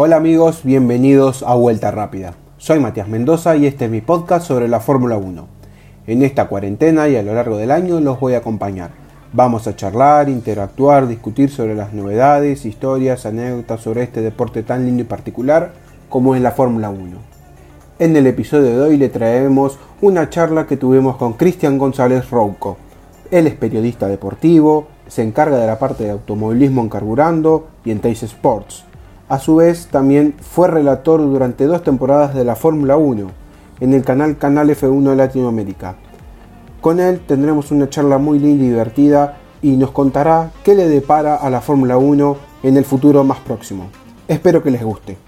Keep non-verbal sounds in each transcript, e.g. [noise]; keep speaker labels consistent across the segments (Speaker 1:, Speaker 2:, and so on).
Speaker 1: Hola amigos, bienvenidos a Vuelta Rápida. Soy Matías Mendoza y este es mi podcast sobre la Fórmula 1. En esta cuarentena y a lo largo del año los voy a acompañar. Vamos a charlar, interactuar, discutir sobre las novedades, historias, anécdotas sobre este deporte tan lindo y particular como es la Fórmula 1. En el episodio de hoy le traemos una charla que tuvimos con Cristian González Rouco. Él es periodista deportivo, se encarga de la parte de automovilismo en Carburando y en Tays Sports. A su vez, también fue relator durante dos temporadas de la Fórmula 1 en el canal Canal F1 de Latinoamérica. Con él tendremos una charla muy linda y divertida y nos contará qué le depara a la Fórmula 1 en el futuro más próximo. Espero que les guste.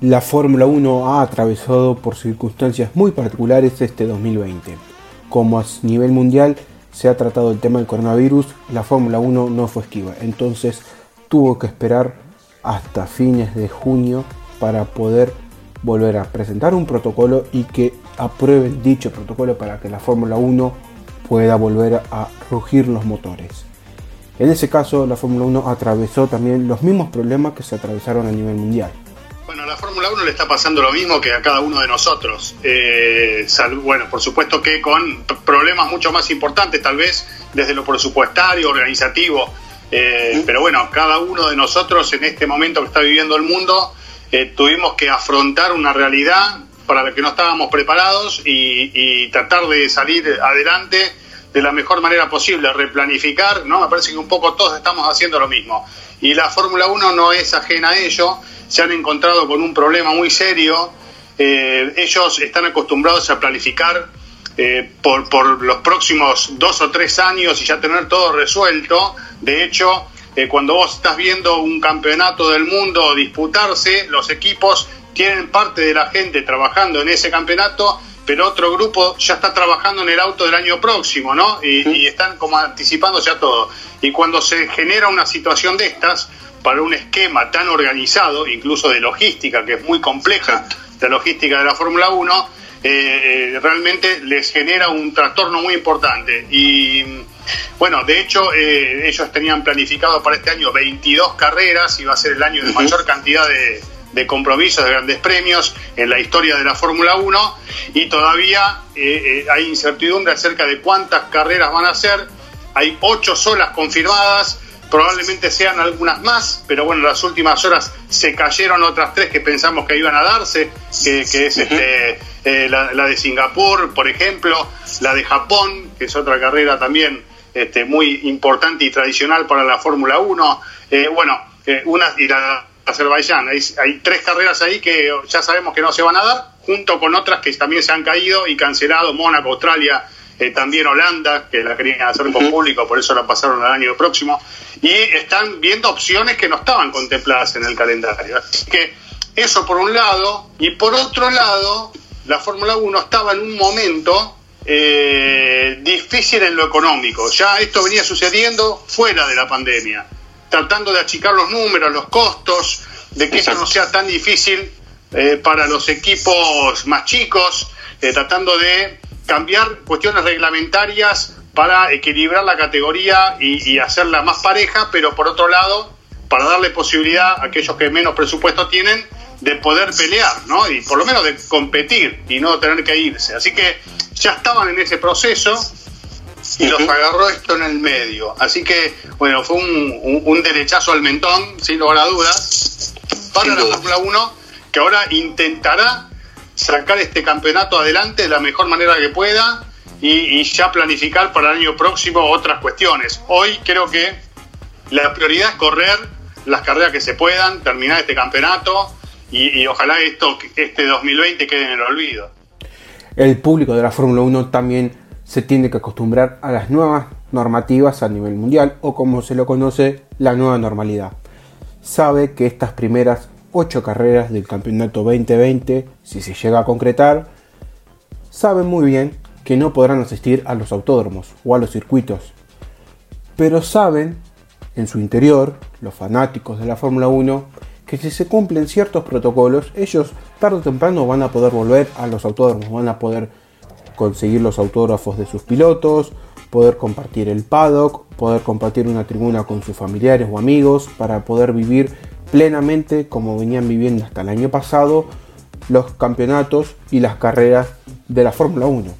Speaker 1: La Fórmula 1 ha atravesado por circunstancias muy particulares este 2020. Como a nivel mundial se ha tratado el tema del coronavirus, la Fórmula 1 no fue esquiva, entonces tuvo que esperar hasta fines de junio para poder volver a presentar un protocolo y que aprueben dicho protocolo para que la Fórmula 1 pueda volver a rugir los motores. En ese caso, la Fórmula 1 atravesó también los mismos problemas que se atravesaron a nivel mundial.
Speaker 2: Bueno, a la Fórmula 1 le está pasando lo mismo que a cada uno de nosotros. Eh, bueno, por supuesto que con problemas mucho más importantes, tal vez desde lo presupuestario, organizativo, eh, pero bueno, cada uno de nosotros en este momento que está viviendo el mundo, eh, tuvimos que afrontar una realidad para la que no estábamos preparados y, tratar de salir adelante de la mejor manera posible, replanificar, ¿no? Me parece que un poco todos estamos haciendo lo mismo. Y la Fórmula 1 no es ajena a ello, se han encontrado con un problema muy serio, eh, ellos están acostumbrados a planificar por, por los próximos dos o tres años y ya tener todo resuelto, de hecho, eh, cuando vos estás viendo un campeonato del mundo disputarse, los equipos tienen parte de la gente trabajando en ese campeonato, pero otro grupo ya está trabajando en el auto del año próximo, ¿no? Y, están como anticipándose a todo. Y cuando se genera una situación de estas, para un esquema tan organizado, incluso de logística, que es muy compleja, la logística de la Fórmula 1, eh, realmente les genera un trastorno muy importante. Y bueno, de hecho, eh, ellos tenían planificado para este año 22 carreras, iba a ser el año de mayor cantidad de, compromisos, de grandes premios en la historia de la Fórmula 1 y todavía eh, eh, hay incertidumbre acerca de cuántas carreras van a ser. Hay ocho solas confirmadas, probablemente sean algunas más, pero bueno, en las últimas horas se cayeron otras tres que pensamos que iban a darse, que, es este, la, la, de Singapur, por ejemplo, la de Japón, que es otra carrera también este, muy importante y tradicional para la Fórmula 1. Eh, bueno, eh, una y la Azerbaiyán. Hay, hay, tres carreras ahí que ya sabemos que no se van a dar, junto con otras que también se han caído y cancelado, Mónaco, Australia, eh, también Holanda, que la querían hacer con público, por eso la pasaron al año próximo, y están viendo opciones que no estaban contempladas en el calendario. Así que eso por un lado, y por otro lado, la Fórmula 1 estaba en un momento eh, difícil en lo económico. Ya esto venía sucediendo fuera de la pandemia, tratando de achicar los números, los costos, de que eso no sea tan difícil eh, para los equipos más chicos, eh, tratando de cambiar cuestiones reglamentarias para equilibrar la categoría y, y, hacerla más pareja, pero por otro lado, para darle posibilidad a aquellos que menos presupuesto tienen de poder pelear, ¿no? Y por lo menos de competir y no tener que irse. Así que ya estaban en ese proceso y los agarró esto en el medio. Así que, bueno, fue un, derechazo al mentón, sin lugar a dudas, para la Fórmula 1, que ahora intentará sacar este campeonato adelante de la mejor manera que pueda y, ya planificar para el año próximo otras cuestiones. Hoy creo que la prioridad es correr las carreras que se puedan, terminar este campeonato y, ojalá esto, este 2020 quede en el olvido
Speaker 1: el público de la Fórmula 1 también se tiene que acostumbrar a las nuevas normativas a nivel mundial o como se lo conoce la nueva normalidad. Sabe que estas primeras 8 carreras del campeonato 2020, si se llega a concretar, saben muy bien que no podrán asistir a los autódromos o a los circuitos. Pero saben en su interior, los fanáticos de la Fórmula 1, que si se cumplen ciertos protocolos, ellos tarde o temprano van a poder volver a los autódromos, van a poder conseguir los autógrafos de sus pilotos, poder compartir el paddock, poder compartir una tribuna con sus familiares o amigos para poder vivir plenamente como venían viviendo hasta el año pasado los campeonatos y las carreras de la Fórmula 1.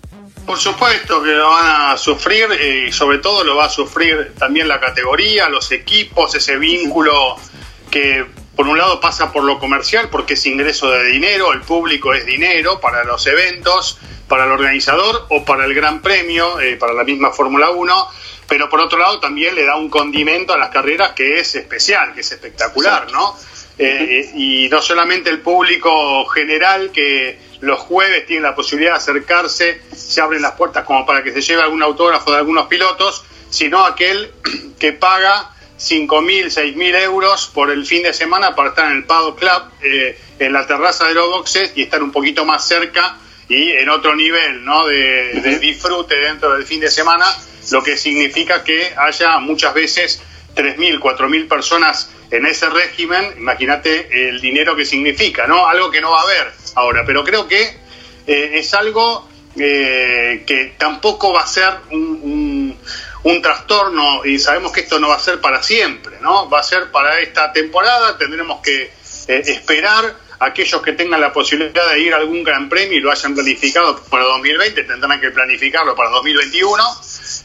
Speaker 2: Por supuesto que lo van a sufrir eh, y sobre todo lo va a sufrir también la categoría, los equipos, ese vínculo que por un lado pasa por lo comercial porque es ingreso de dinero, el público es dinero para los eventos, para el organizador o para el Gran Premio, eh, para la misma Fórmula 1, pero por otro lado también le da un condimento a las carreras que es especial, que es espectacular, ¿no? Eh, y no solamente el público general que los jueves tiene la posibilidad de acercarse, se abren las puertas como para que se lleve algún autógrafo de algunos pilotos, sino aquel [clears throat] que paga 5.000, 6.000 euros por el fin de semana para estar en el Paddock Club, eh, en la terraza de los boxes y estar un poquito más cerca y en otro nivel ¿no? de, disfrute dentro del fin de semana, lo que significa que haya muchas veces 3.000, 4.000 personas en ese régimen, imagínate el dinero que significa, ¿no? Algo que no va a haber ahora, pero creo que eh, es algo eh, que tampoco va a ser un, un, trastorno y sabemos que esto no va a ser para siempre, ¿no? Va a ser para esta temporada, tendremos que eh, esperar aquellos que tengan la posibilidad de ir a algún gran premio y lo hayan planificado para 2020, tendrán que planificarlo para 2021.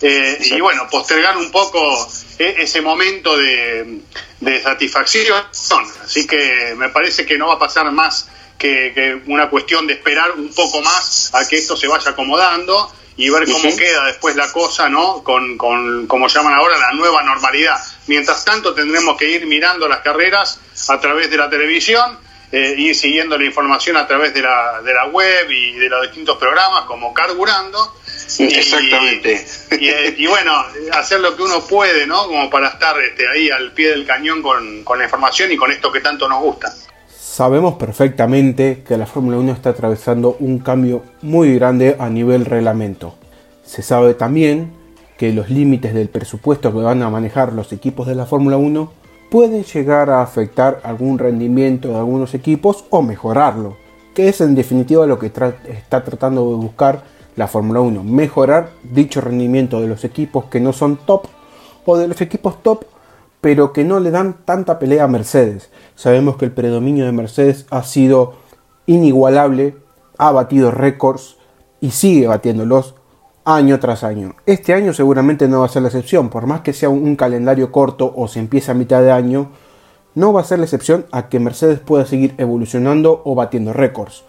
Speaker 2: y bueno, postergar un poco ese momento de, de satisfacción. Así que me parece que no va a pasar más que, una cuestión de esperar un poco más a que esto se vaya acomodando y ver cómo queda después la cosa, ¿no? Con, con, como llaman ahora, la nueva normalidad. Mientras tanto, tendremos que ir mirando las carreras a través de la televisión, eh, ir siguiendo la información a través de la, de la web y de los distintos programas, como Carburando,
Speaker 3: Exactamente.
Speaker 2: Eh, y, bueno, hacer lo que uno puede, ¿no? Como para estar este, ahí al pie del cañón con, con la información y con esto que tanto nos gusta.
Speaker 1: Sabemos perfectamente que la Fórmula 1 está atravesando un cambio muy grande a nivel reglamento. Se sabe también que los límites del presupuesto que van a manejar los equipos de la Fórmula 1 pueden llegar a afectar algún rendimiento de algunos equipos o mejorarlo, que es en definitiva lo que está tratando de buscar la Fórmula 1, mejorar dicho rendimiento de los equipos que no son top o de los equipos top pero que no le dan tanta pelea a Mercedes. Sabemos que el predominio de Mercedes ha sido inigualable, ha batido récords y sigue batiéndolos año tras año. Este año seguramente no va a ser la excepción, por más que sea un calendario corto o se empiece a mitad de año, no va a ser la excepción a que Mercedes pueda seguir evolucionando o batiendo récords.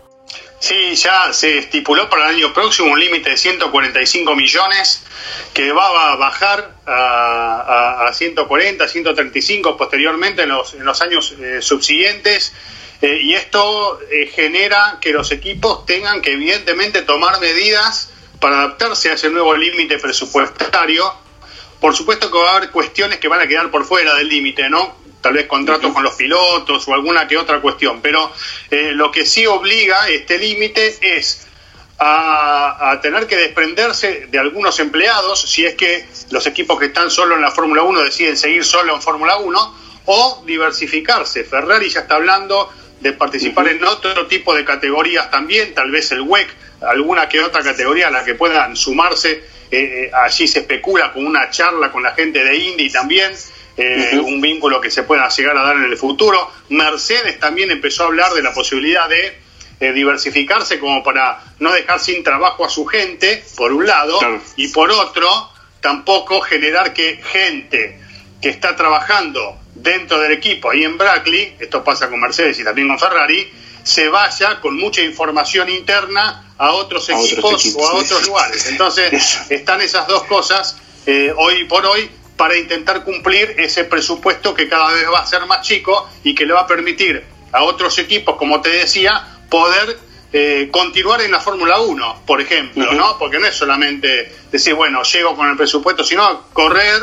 Speaker 2: Sí, ya se estipuló para el año próximo un límite de 145 millones que va a bajar a, a, 140, 135 posteriormente en los, en los años eh, subsiguientes. Eh, y esto eh, genera que los equipos tengan que evidentemente tomar medidas para adaptarse a ese nuevo límite presupuestario. Por supuesto que va a haber cuestiones que van a quedar por fuera del límite, ¿no? tal vez contratos con los pilotos o alguna que otra cuestión, pero eh, lo que sí obliga este límite es a, tener que desprenderse de algunos empleados, si es que los equipos que están solo en la Fórmula 1 deciden seguir solo en Fórmula 1, o diversificarse. Ferrari ya está hablando de participar en otro tipo de categorías también, tal vez el WEC, alguna que otra categoría a la que puedan sumarse. Eh, eh, allí se especula con una charla con la gente de Indy también. Eh, un vínculo que se pueda llegar a dar en el futuro. Mercedes también empezó a hablar de la posibilidad de eh, diversificarse como para no dejar sin trabajo a su gente, por un lado, y por otro, tampoco generar que gente que está trabajando dentro del equipo ahí en Brackley, esto pasa con Mercedes y también con Ferrari, se vaya con mucha información interna a otros, equipos, o a otros lugares. Entonces, están esas dos cosas eh, hoy por hoy para intentar cumplir ese presupuesto que cada vez va a ser más chico y que le va a permitir a otros equipos, como te decía, poder eh, continuar en la Fórmula 1, por ejemplo, ¿no? Porque no es solamente decir, bueno, llego con el presupuesto, sino correr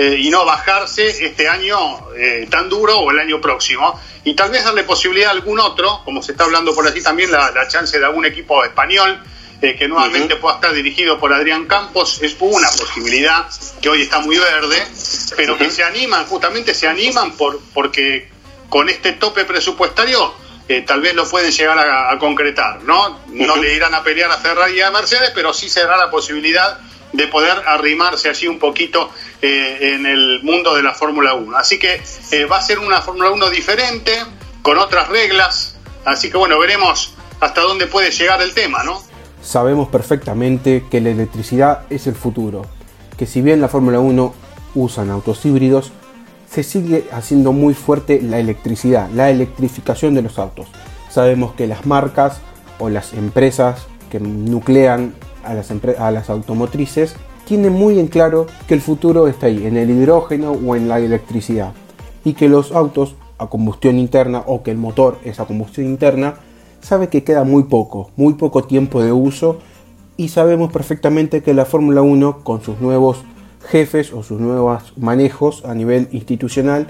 Speaker 2: eh, y no bajarse este año eh, tan duro o el año próximo. Y tal vez darle posibilidad a algún otro, como se está hablando por así también, la, la chance de algún equipo español eh, que nuevamente pueda estar dirigido por Adrián Campos, es una posibilidad que hoy está muy verde, pero que se animan, justamente se animan por, porque con este tope presupuestario eh, tal vez lo pueden llegar a, concretar, ¿no? No le irán a pelear a Ferrari y a Mercedes, pero sí se dará la posibilidad de poder arrimarse allí un poquito eh, en el mundo de la Fórmula 1. Así que eh, va a ser una Fórmula 1 diferente, con otras reglas, así que bueno, veremos hasta dónde puede llegar el tema, ¿no?
Speaker 1: Sabemos perfectamente que la electricidad es el futuro, que si bien la Fórmula 1 usan autos híbridos, se sigue haciendo muy fuerte la electricidad, la electrificación de los autos. Sabemos que las marcas o las empresas que nuclean a las, a las automotrices tienen muy en claro que el futuro está ahí, en el hidrógeno o en la electricidad, y que los autos a combustión interna o que el motor es a combustión interna, sabe que queda muy poco, muy poco tiempo de uso y sabemos perfectamente que la Fórmula 1 con sus nuevos jefes o sus nuevos manejos a nivel institucional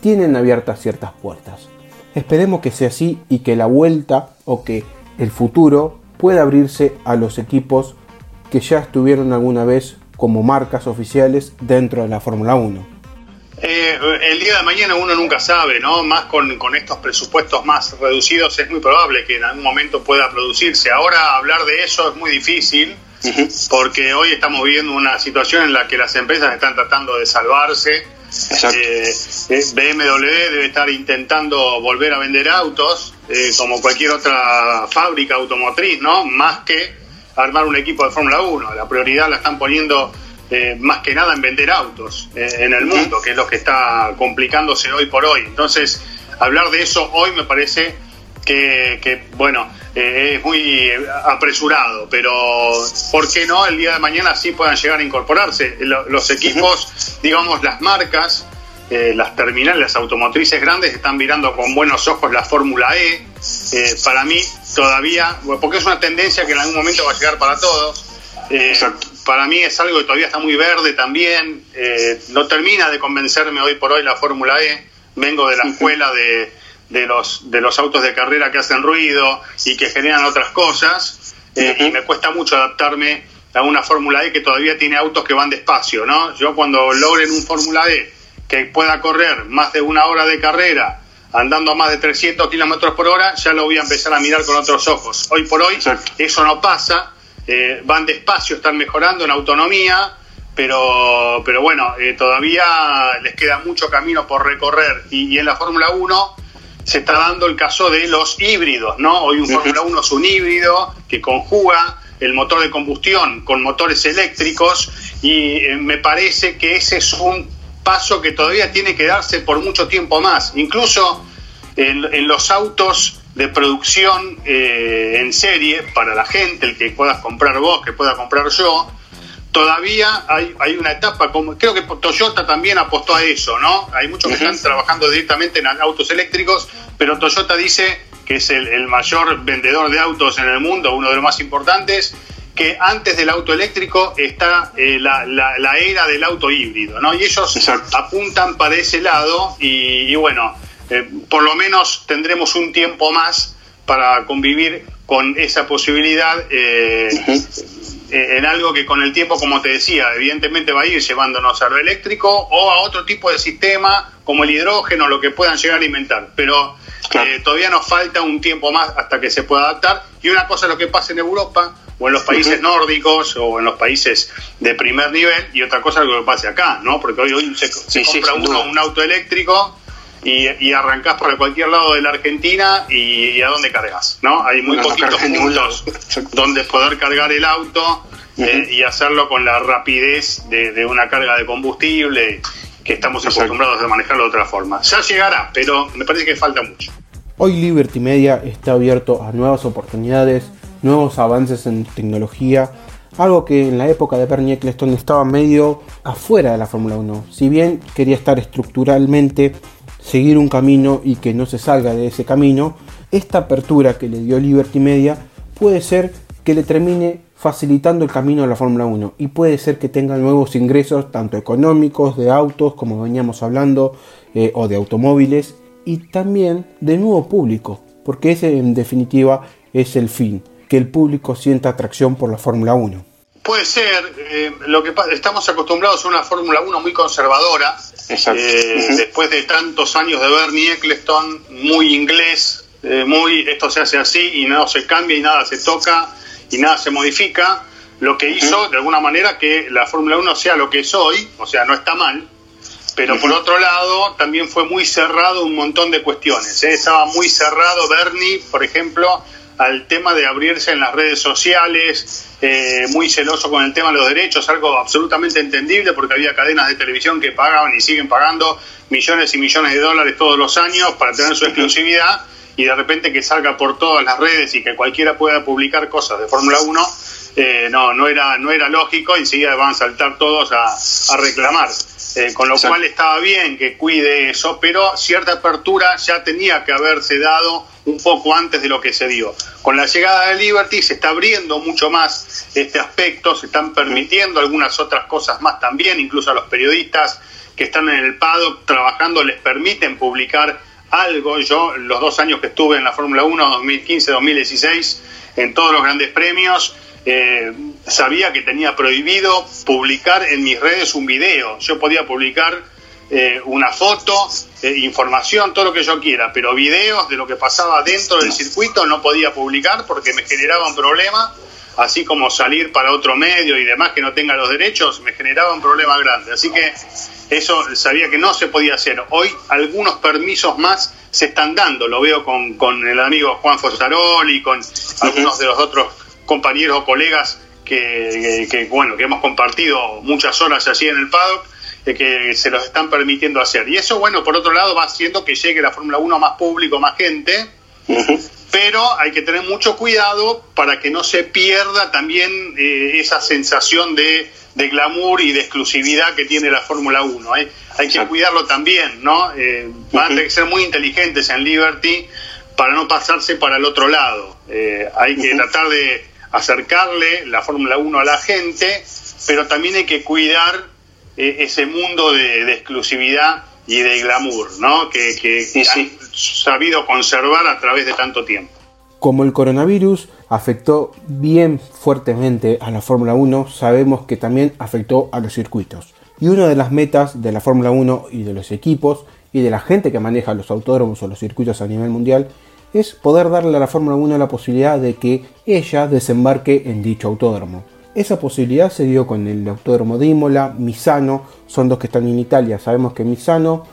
Speaker 1: tienen abiertas ciertas puertas. Esperemos que sea así y que la vuelta o que el futuro pueda abrirse a los equipos que ya estuvieron alguna vez como marcas oficiales dentro de la Fórmula 1.
Speaker 2: Eh, el día de mañana uno nunca sabe, ¿no? Más con, con, estos presupuestos más reducidos es muy probable que en algún momento pueda producirse. Ahora hablar de eso es muy difícil porque hoy estamos viviendo una situación en la que las empresas están tratando de salvarse. Eh, eh, BMW debe estar intentando volver a vender autos como cualquier otra fábrica automotriz, ¿no? Más que armar un equipo de Fórmula 1. La prioridad la están poniendo eh, más que nada en vender autos eh, en el mundo, que es lo que está complicándose hoy por hoy. Entonces, hablar de eso hoy me parece que, bueno, eh, es muy apresurado, pero ¿por qué no el día de mañana sí puedan llegar a incorporarse? Los equipos, digamos, las marcas, las terminales, las automotrices grandes están mirando con buenos ojos la Fórmula E. para mí todavía, porque es una tendencia que en algún momento va a llegar para todos. Para mí es algo que todavía está muy verde también. Eh, no termina de convencerme hoy por hoy la Fórmula E. Vengo de la escuela de, de, los, de los autos de carrera que hacen ruido y que generan otras cosas. Eh, y me cuesta mucho adaptarme a una Fórmula E que todavía tiene autos que van despacio. ¿no? Yo cuando logren un Fórmula E que pueda correr más de una hora de carrera andando a más de 300 kilómetros por hora, ya lo voy a empezar a mirar con otros ojos. Hoy por hoy eso no pasa eh, van despacio, están mejorando en autonomía, pero, pero bueno, eh, todavía les queda mucho camino por recorrer. Y, en la Fórmula 1 se está dando el caso de los híbridos, ¿no? Hoy un Fórmula 1 es un híbrido que conjuga el motor de combustión con motores eléctricos y eh, me parece que ese es un paso que todavía tiene que darse por mucho tiempo más. Incluso en los autos de producción eh, en serie para la gente, el que puedas comprar vos, que pueda comprar yo, todavía hay, hay una etapa, como creo que Toyota también apostó a eso, ¿no? Hay muchos que están trabajando directamente en autos eléctricos, pero Toyota dice que es el, mayor vendedor de autos en el mundo, uno de los más importantes, que antes del auto eléctrico está eh, la, la, era del auto híbrido, ¿no? Y ellos apuntan para ese lado y bueno, eh, por lo menos tendremos un tiempo más para convivir con esa posibilidad eh, eh, en algo que con el tiempo, como te decía, evidentemente va a ir llevándonos a lo eléctrico o a otro tipo de sistema como el hidrógeno, lo que puedan llegar a inventar. Pero todavía nos falta un tiempo más hasta que se pueda adaptar. Y una cosa es lo que pasa en Europa o en los países nórdicos o en los países de primer nivel y otra cosa es lo que pase acá, ¿no? Porque hoy, hoy se, compra uno un auto eléctrico y, y, arrancás por cualquier lado de la Argentina y, a dónde cargas, ¿no? Hay muy poquitos puntos [laughs] donde poder cargar el auto eh, y hacerlo con la rapidez de, una carga de combustible que estamos acostumbrados a manejarlo de otra forma. Ya llegará, pero me parece que falta mucho.
Speaker 1: Hoy Liberty Media está abierto a nuevas oportunidades, nuevos avances en tecnología, algo que en la época de Bernie Eccleston estaba medio afuera de la Fórmula 1. Si bien quería estar estructuralmente seguir un camino y que no se salga de ese camino, esta apertura que le dio Liberty Media puede ser que le termine facilitando el camino a la Fórmula 1 y puede ser que tenga nuevos ingresos tanto económicos, de autos, como veníamos hablando, eh, o de automóviles y también de nuevo público, porque ese en definitiva es el fin, que el público sienta atracción por la Fórmula 1.
Speaker 2: Puede ser, eh, lo que estamos acostumbrados a una Fórmula 1 muy conservadora, eh, después de tantos años de Bernie Eccleston, muy inglés, eh, muy esto se hace así y nada se cambia y nada se toca y nada se modifica. lo que hizo de alguna manera que la Fórmula 1 sea lo que es hoy, o sea, no está mal, pero por otro lado también fue muy cerrado un montón de cuestiones. ¿eh? Estaba muy cerrado Bernie, por ejemplo, al tema de abrirse en las redes sociales, eh, muy celoso con el tema de los derechos, algo absolutamente entendible porque había cadenas de televisión que pagaban y siguen pagando millones y millones de dólares todos los años para tener su exclusividad y de repente que salga por todas las redes y que cualquiera pueda publicar cosas de Fórmula 1, eh, no, no era, no era lógico, enseguida van a saltar todos a, reclamar. Eh, con lo cual estaba bien que cuide eso, pero cierta apertura ya tenía que haberse dado un poco antes de lo que se dio. Con la llegada de Liberty se está abriendo mucho más este aspecto, se están permitiendo algunas otras cosas más también, incluso a los periodistas que están en el paddock trabajando les permiten publicar algo. Yo, los dos años que estuve en la Fórmula 1, 2015-2016, en todos los grandes premios, eh, sabía que tenía prohibido publicar en mis redes un video. Yo podía publicar eh, una foto, eh, información, todo lo que yo quiera, pero videos de lo que pasaba dentro del circuito no podía publicar porque me generaba un problema, así como salir para otro medio y demás que no tenga los derechos, me generaba un problema grande. Así que eso sabía que no se podía hacer. Hoy algunos permisos más se están dando, lo veo con, con el amigo Juan Fosaroli, con algunos de los otros compañeros o colegas que, bueno, que hemos compartido muchas horas allí en el paddock, eh, que se los están permitiendo hacer. Y eso, bueno, por otro lado va haciendo que llegue la Fórmula 1 a más público, más gente, pero hay que tener mucho cuidado para que no se pierda también eh, esa sensación de de glamour y de exclusividad que tiene la Fórmula 1. ¿eh? Hay que cuidarlo también, ¿no? Eh, van a tener que ser muy inteligentes en Liberty para no pasarse para el otro lado. Eh, hay que tratar de acercarle la Fórmula 1 a la gente, pero también hay que cuidar ese mundo de, exclusividad y de glamour, ¿no? Que, que han sabido conservar a través de tanto tiempo.
Speaker 1: Como el coronavirus afectó bien fuertemente a la Fórmula 1, sabemos que también afectó a los circuitos. Y una de las metas de la Fórmula 1 y de los equipos y de la gente que maneja los autódromos o los circuitos a nivel mundial es poder darle a la Fórmula 1 la posibilidad de que ella desembarque en dicho autódromo. Esa posibilidad se dio con el autódromo de Imola, Misano, son dos que están en Italia. Sabemos que Misano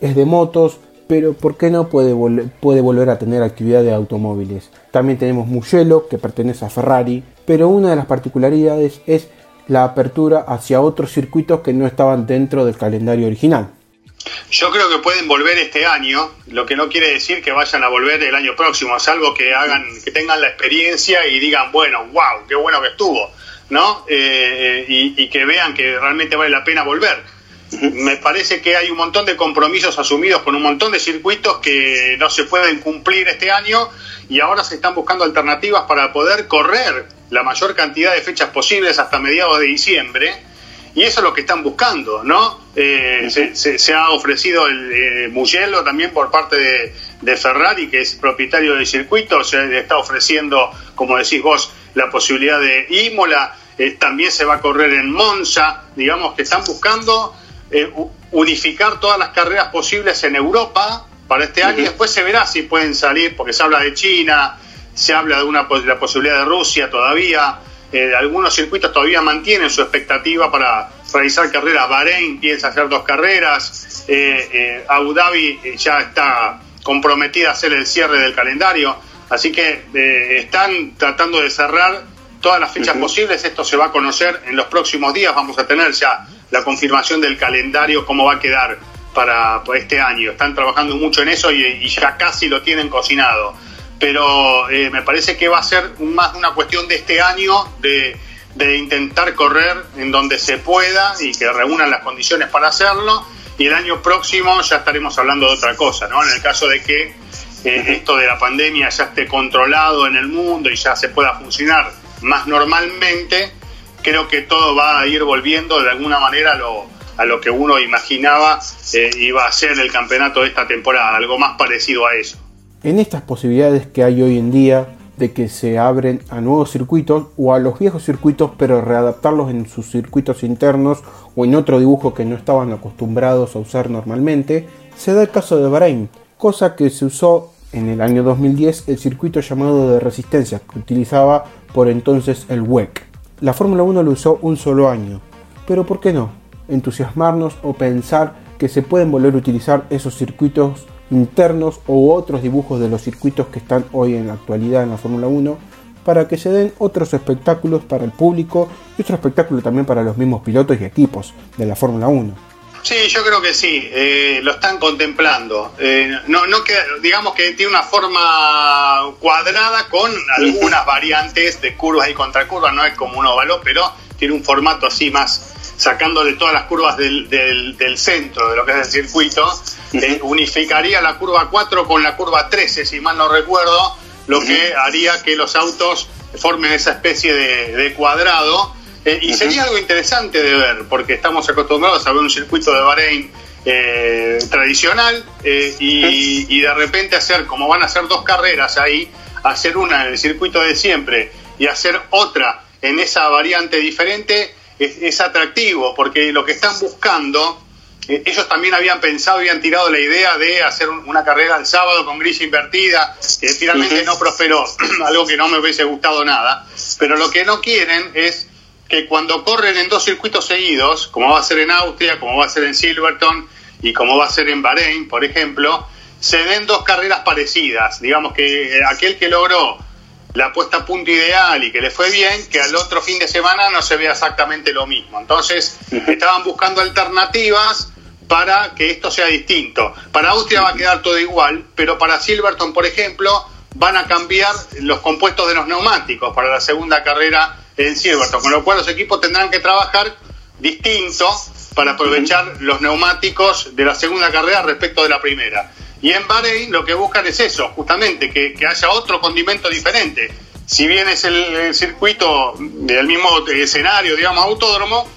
Speaker 1: es de motos, pero ¿por qué no puede, puede volver a tener actividad de automóviles? También tenemos Mugello, que pertenece a Ferrari, pero una de las particularidades es la apertura hacia otros circuitos que no estaban dentro del calendario original.
Speaker 2: Yo creo que pueden volver este año, lo que no quiere decir que vayan a volver el año próximo, salvo que hagan, que tengan la experiencia y digan, bueno, wow, qué bueno que estuvo, ¿no? Eh, y, y que vean que realmente vale la pena volver me parece que hay un montón de compromisos asumidos con un montón de circuitos que no se pueden cumplir este año y ahora se están buscando alternativas para poder correr la mayor cantidad de fechas posibles hasta mediados de diciembre. Y eso es lo que están buscando, ¿no? Eh, se, ha ofrecido el eh, Mugello también por parte de, Ferrari, que es propietario del circuito, se le está ofreciendo, como decís vos, la posibilidad de Imola, eh, también se va a correr en Monza, digamos que están buscando eh, unificar todas las carreras posibles en Europa para este año y después se verá si pueden salir, porque se habla de China, se habla de una la posibilidad de Rusia todavía, eh, algunos circuitos todavía mantienen su expectativa para realizar carreras, Bahrein piensa hacer dos carreras, eh, Abu Dhabi ya está comprometida a hacer el cierre del calendario, así que están tratando de cerrar todas las fechas posibles, esto se va a conocer en los próximos días, vamos a tener ya la confirmación del calendario, cómo va a quedar para, este año. Están trabajando mucho en eso y, ya casi lo tienen cocinado. Pero eh, me parece que va a ser más una cuestión de este año de, intentar correr en donde se pueda y que reúnan las condiciones para hacerlo. Y el año próximo ya estaremos hablando de otra cosa, ¿no? En el caso de que eh, esto de la pandemia ya esté controlado en el mundo y ya se pueda funcionar más normalmente, creo que todo va a ir volviendo de alguna manera a lo, a lo que uno imaginaba eh, iba a ser el campeonato de esta temporada, algo más parecido a eso.
Speaker 1: En estas posibilidades que hay hoy en día de que se abren a nuevos circuitos o a los viejos circuitos pero readaptarlos en sus circuitos internos o en otro dibujo que no estaban acostumbrados a usar normalmente, se da el caso de Bahrein, cosa que se usó en el año 2010 el circuito llamado de resistencia que utilizaba por entonces el WEC. La Fórmula 1 lo usó un solo año, pero ¿por qué no? Entusiasmarnos o pensar que se pueden volver a utilizar esos circuitos internos u otros dibujos de los circuitos que están hoy en la actualidad en la Fórmula 1 para que se den otros espectáculos para el público y otro espectáculo también para los mismos pilotos y equipos de la Fórmula 1.
Speaker 2: Sí, yo creo que sí, eh, lo están contemplando. Eh, no, no que, digamos que tiene una forma cuadrada con algunas variantes de curvas y contracurvas, no es como un óvalo, pero tiene un formato así más sacándole todas las curvas del, del, centro de lo que es el circuito, eh, unificaría la curva 4 con la curva 13, si mal no recuerdo, lo que haría que los autos formen esa especie de cuadrado. Eh, y sería algo interesante de ver, porque estamos acostumbrados a ver un circuito de Bahrein eh, tradicional eh, y, de repente hacer, como van a hacer dos carreras ahí, hacer una en el circuito de siempre y hacer otra en esa variante diferente es, atractivo, porque lo que están buscando, ellos también habían pensado, habían tirado la idea de hacer una carrera el sábado con grilla invertida, que finalmente no prosperó, [clears throat] algo que no me hubiese gustado nada, pero lo que no quieren es que cuando corren en dos circuitos seguidos, como va a ser en Austria, como va a ser en Silverton y como va a ser en Bahrein, por ejemplo, se den dos carreras parecidas. Digamos que eh, aquel que logró la puesta a punto ideal y que le fue bien, que al otro fin de semana no se vea exactamente lo mismo. Entonces, estaban buscando alternativas para que esto sea distinto. Para Austria va a quedar todo igual, pero para Silverton, por ejemplo, van a cambiar los compuestos de los neumáticos para la segunda carrera en Silverstone, con lo cual los equipos tendrán que trabajar distinto para aprovechar los neumáticos de la segunda carrera respecto de la primera. Y en Bahrein lo que buscan es eso, justamente, que, haya otro condimento diferente. Si bien es el, circuito del mismo escenario, digamos, autódromo,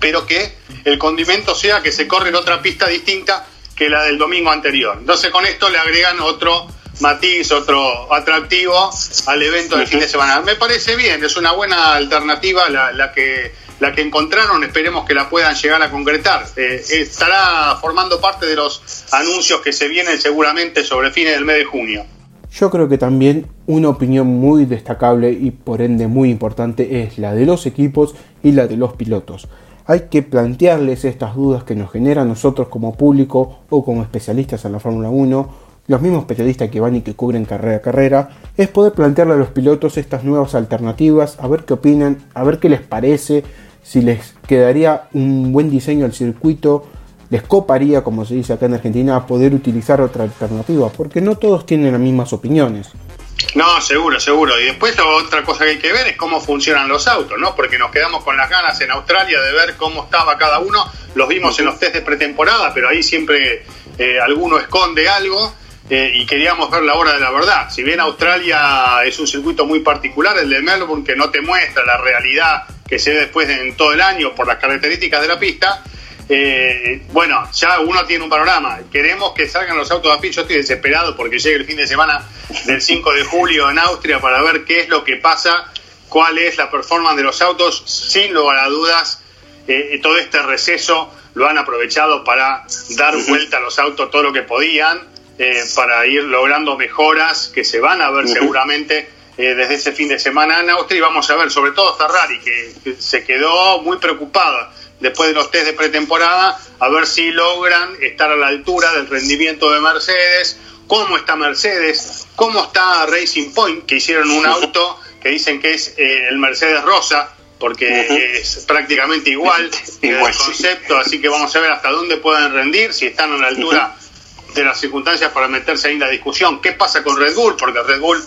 Speaker 2: pero que el condimento sea que se corre en otra pista distinta que la del domingo anterior. Entonces con esto le agregan otro matiz, otro atractivo al evento del fin de semana. Me parece bien, es una buena alternativa la, que la que encontraron, esperemos que la puedan llegar a concretar. Eh, estará formando parte de los anuncios que se vienen seguramente sobre fines del mes de junio.
Speaker 1: Yo creo que también una opinión muy destacable y por ende muy importante es la de los equipos y la de los pilotos. Hay que plantearles estas dudas que nos generan nosotros como público o como especialistas en la Fórmula 1 los mismos periodistas que van y que cubren carrera a carrera, es poder plantearle a los pilotos estas nuevas alternativas, a ver qué opinan, a ver qué les parece, si les quedaría un buen diseño al circuito, les coparía, como se dice acá en Argentina, poder utilizar otra alternativa, porque no todos tienen las mismas opiniones.
Speaker 2: No, seguro, seguro. Y después otra cosa que hay que ver es cómo funcionan los autos, ¿no? Porque nos quedamos con las ganas en Australia de ver cómo estaba cada uno. Los vimos en los test de pretemporada, pero ahí siempre eh, alguno esconde algo. Eh, y queríamos ver la hora de la verdad. Si bien Australia es un circuito muy particular, el de Melbourne, que no te muestra la realidad que se ve después en todo el año por las características de la pista, eh, bueno, ya uno tiene un panorama. Queremos que salgan los autos a pista. Yo estoy desesperado porque llegue el fin de semana del 5 de julio en Austria para ver qué es lo que pasa, cuál es la performance de los autos. Sin lugar a dudas, eh, todo este receso lo han aprovechado para dar vuelta a los autos todo lo que podían. Eh, para ir logrando mejoras que se van a ver seguramente eh, desde ese fin de semana en Austria y vamos a ver sobre todo Ferrari que, se quedó muy preocupada después de los test de pretemporada a ver si logran estar a la altura del rendimiento de Mercedes, cómo está Mercedes, cómo está Racing Point que hicieron un auto que dicen que es eh, el Mercedes Rosa porque es prácticamente igual, [laughs] el concepto, así que vamos a ver hasta dónde pueden rendir, si están a la altura de las circunstancias para meterse ahí en la discusión. ¿Qué pasa con Red Bull? Porque Red Bull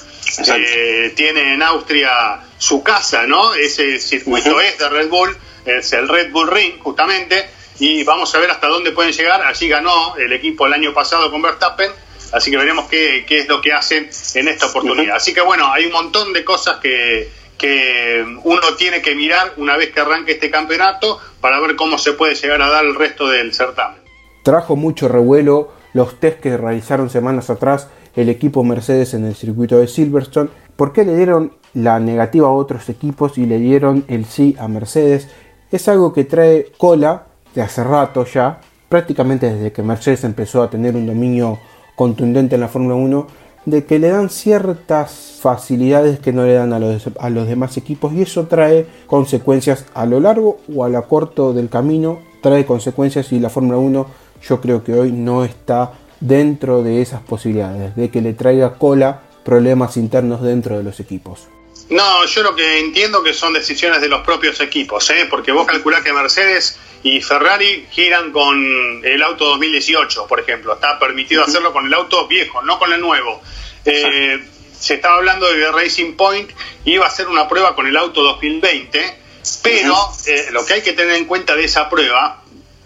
Speaker 2: eh, tiene en Austria su casa, ¿no? Ese circuito es de Red Bull, es el Red Bull Ring, justamente, y vamos a ver hasta dónde pueden llegar. Allí ganó el equipo el año pasado con Verstappen, así que veremos qué, qué es lo que hacen en esta oportunidad. Así que bueno, hay un montón de cosas que, que uno tiene que mirar una vez que arranque este campeonato para ver cómo se puede llegar a dar el resto del certamen.
Speaker 1: Trajo mucho revuelo los test que realizaron semanas atrás el equipo Mercedes en el circuito de Silverstone, por qué le dieron la negativa a otros equipos y le dieron el sí a Mercedes, es algo que trae cola de hace rato ya, prácticamente desde que Mercedes empezó a tener un dominio contundente en la Fórmula 1, de que le dan ciertas facilidades que no le dan a los, a los demás equipos y eso trae consecuencias a lo largo o a lo corto del camino, trae consecuencias y la Fórmula 1 yo creo que hoy no está dentro de esas posibilidades, de que le traiga cola problemas internos dentro de los equipos.
Speaker 2: No, yo lo que entiendo que son decisiones de los propios equipos, ¿eh? porque vos calculás que Mercedes y Ferrari giran con el auto 2018, por ejemplo. Está permitido hacerlo con el auto viejo, no con el nuevo. Eh, se estaba hablando de que Racing Point iba a hacer una prueba con el auto 2020, pero eh, lo que hay que tener en cuenta de esa prueba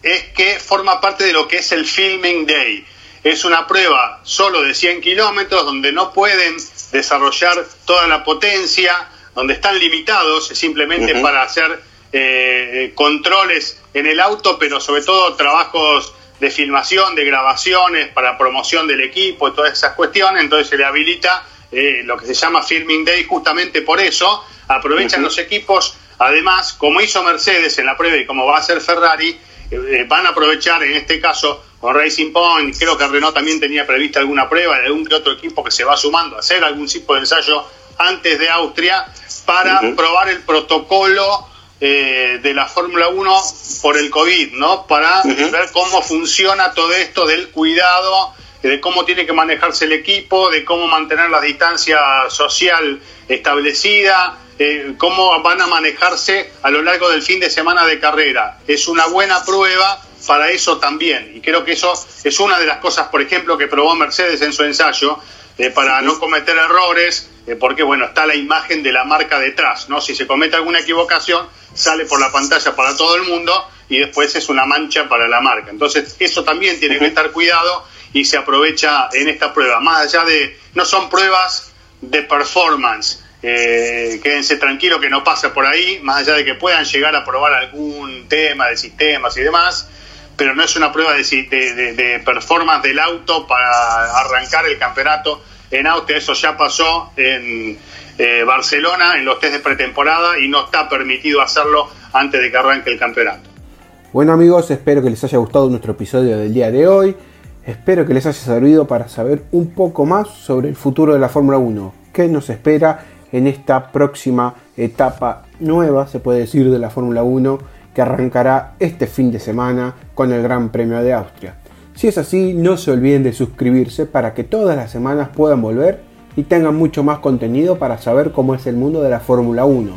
Speaker 2: es que forma parte de lo que es el Filming Day. Es una prueba solo de 100 kilómetros donde no pueden desarrollar toda la potencia, donde están limitados simplemente para hacer eh, controles en el auto, pero sobre todo trabajos de filmación, de grabaciones, para promoción del equipo y todas esas cuestiones, entonces se le habilita eh, lo que se llama Filming Day justamente por eso, aprovechan los equipos, además, como hizo Mercedes en la prueba y como va a hacer Ferrari, eh, van a aprovechar en este caso con Racing Point, creo que Renault también tenía prevista alguna prueba de algún que otro equipo que se va sumando a hacer algún tipo de ensayo antes de Austria para probar el protocolo eh, de la Fórmula 1 por el COVID, ¿no? Para ver cómo funciona todo esto del cuidado, de cómo tiene que manejarse el equipo, de cómo mantener la distancia social establecida, eh, cómo van a manejarse a lo largo del fin de semana de carrera. Es una buena prueba para eso también. Y creo que eso es una de las cosas, por ejemplo, que probó Mercedes en su ensayo, eh, para no cometer errores, eh, porque bueno, está la imagen de la marca detrás, ¿no? Si se comete alguna equivocación, sale por la pantalla para todo el mundo y después es una mancha para la marca. Entonces, eso también tiene que estar cuidado y se aprovecha en esta prueba. Más allá de, no son pruebas de performance, eh, quédense tranquilos que no pasa por ahí, más allá de que puedan llegar a probar algún tema de sistemas y demás, pero no es una prueba de, performance del auto para arrancar el campeonato en Austria. Eso ya pasó en eh, Barcelona en los test de pretemporada y no está permitido hacerlo antes de que arranque el campeonato.
Speaker 1: Bueno amigos, espero que les haya gustado nuestro episodio del día de hoy. Espero que les haya servido para saber un poco más sobre el futuro de la Fórmula 1, qué nos espera en esta próxima etapa nueva, se puede decir, de la Fórmula 1 que arrancará este fin de semana con el Gran Premio de Austria. Si es así, no se olviden de suscribirse para que todas las semanas puedan volver y tengan mucho más contenido para saber cómo es el mundo de la Fórmula 1.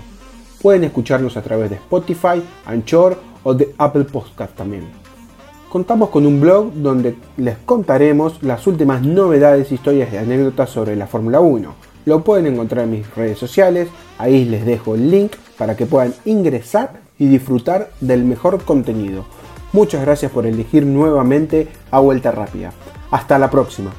Speaker 1: Pueden escucharnos a través de Spotify, Anchor o de Apple Podcast también. Contamos con un blog donde les contaremos las últimas novedades, historias y anécdotas sobre la Fórmula 1. Lo pueden encontrar en mis redes sociales, ahí les dejo el link para que puedan ingresar y disfrutar del mejor contenido. Muchas gracias por elegir nuevamente a Vuelta Rápida. Hasta la próxima.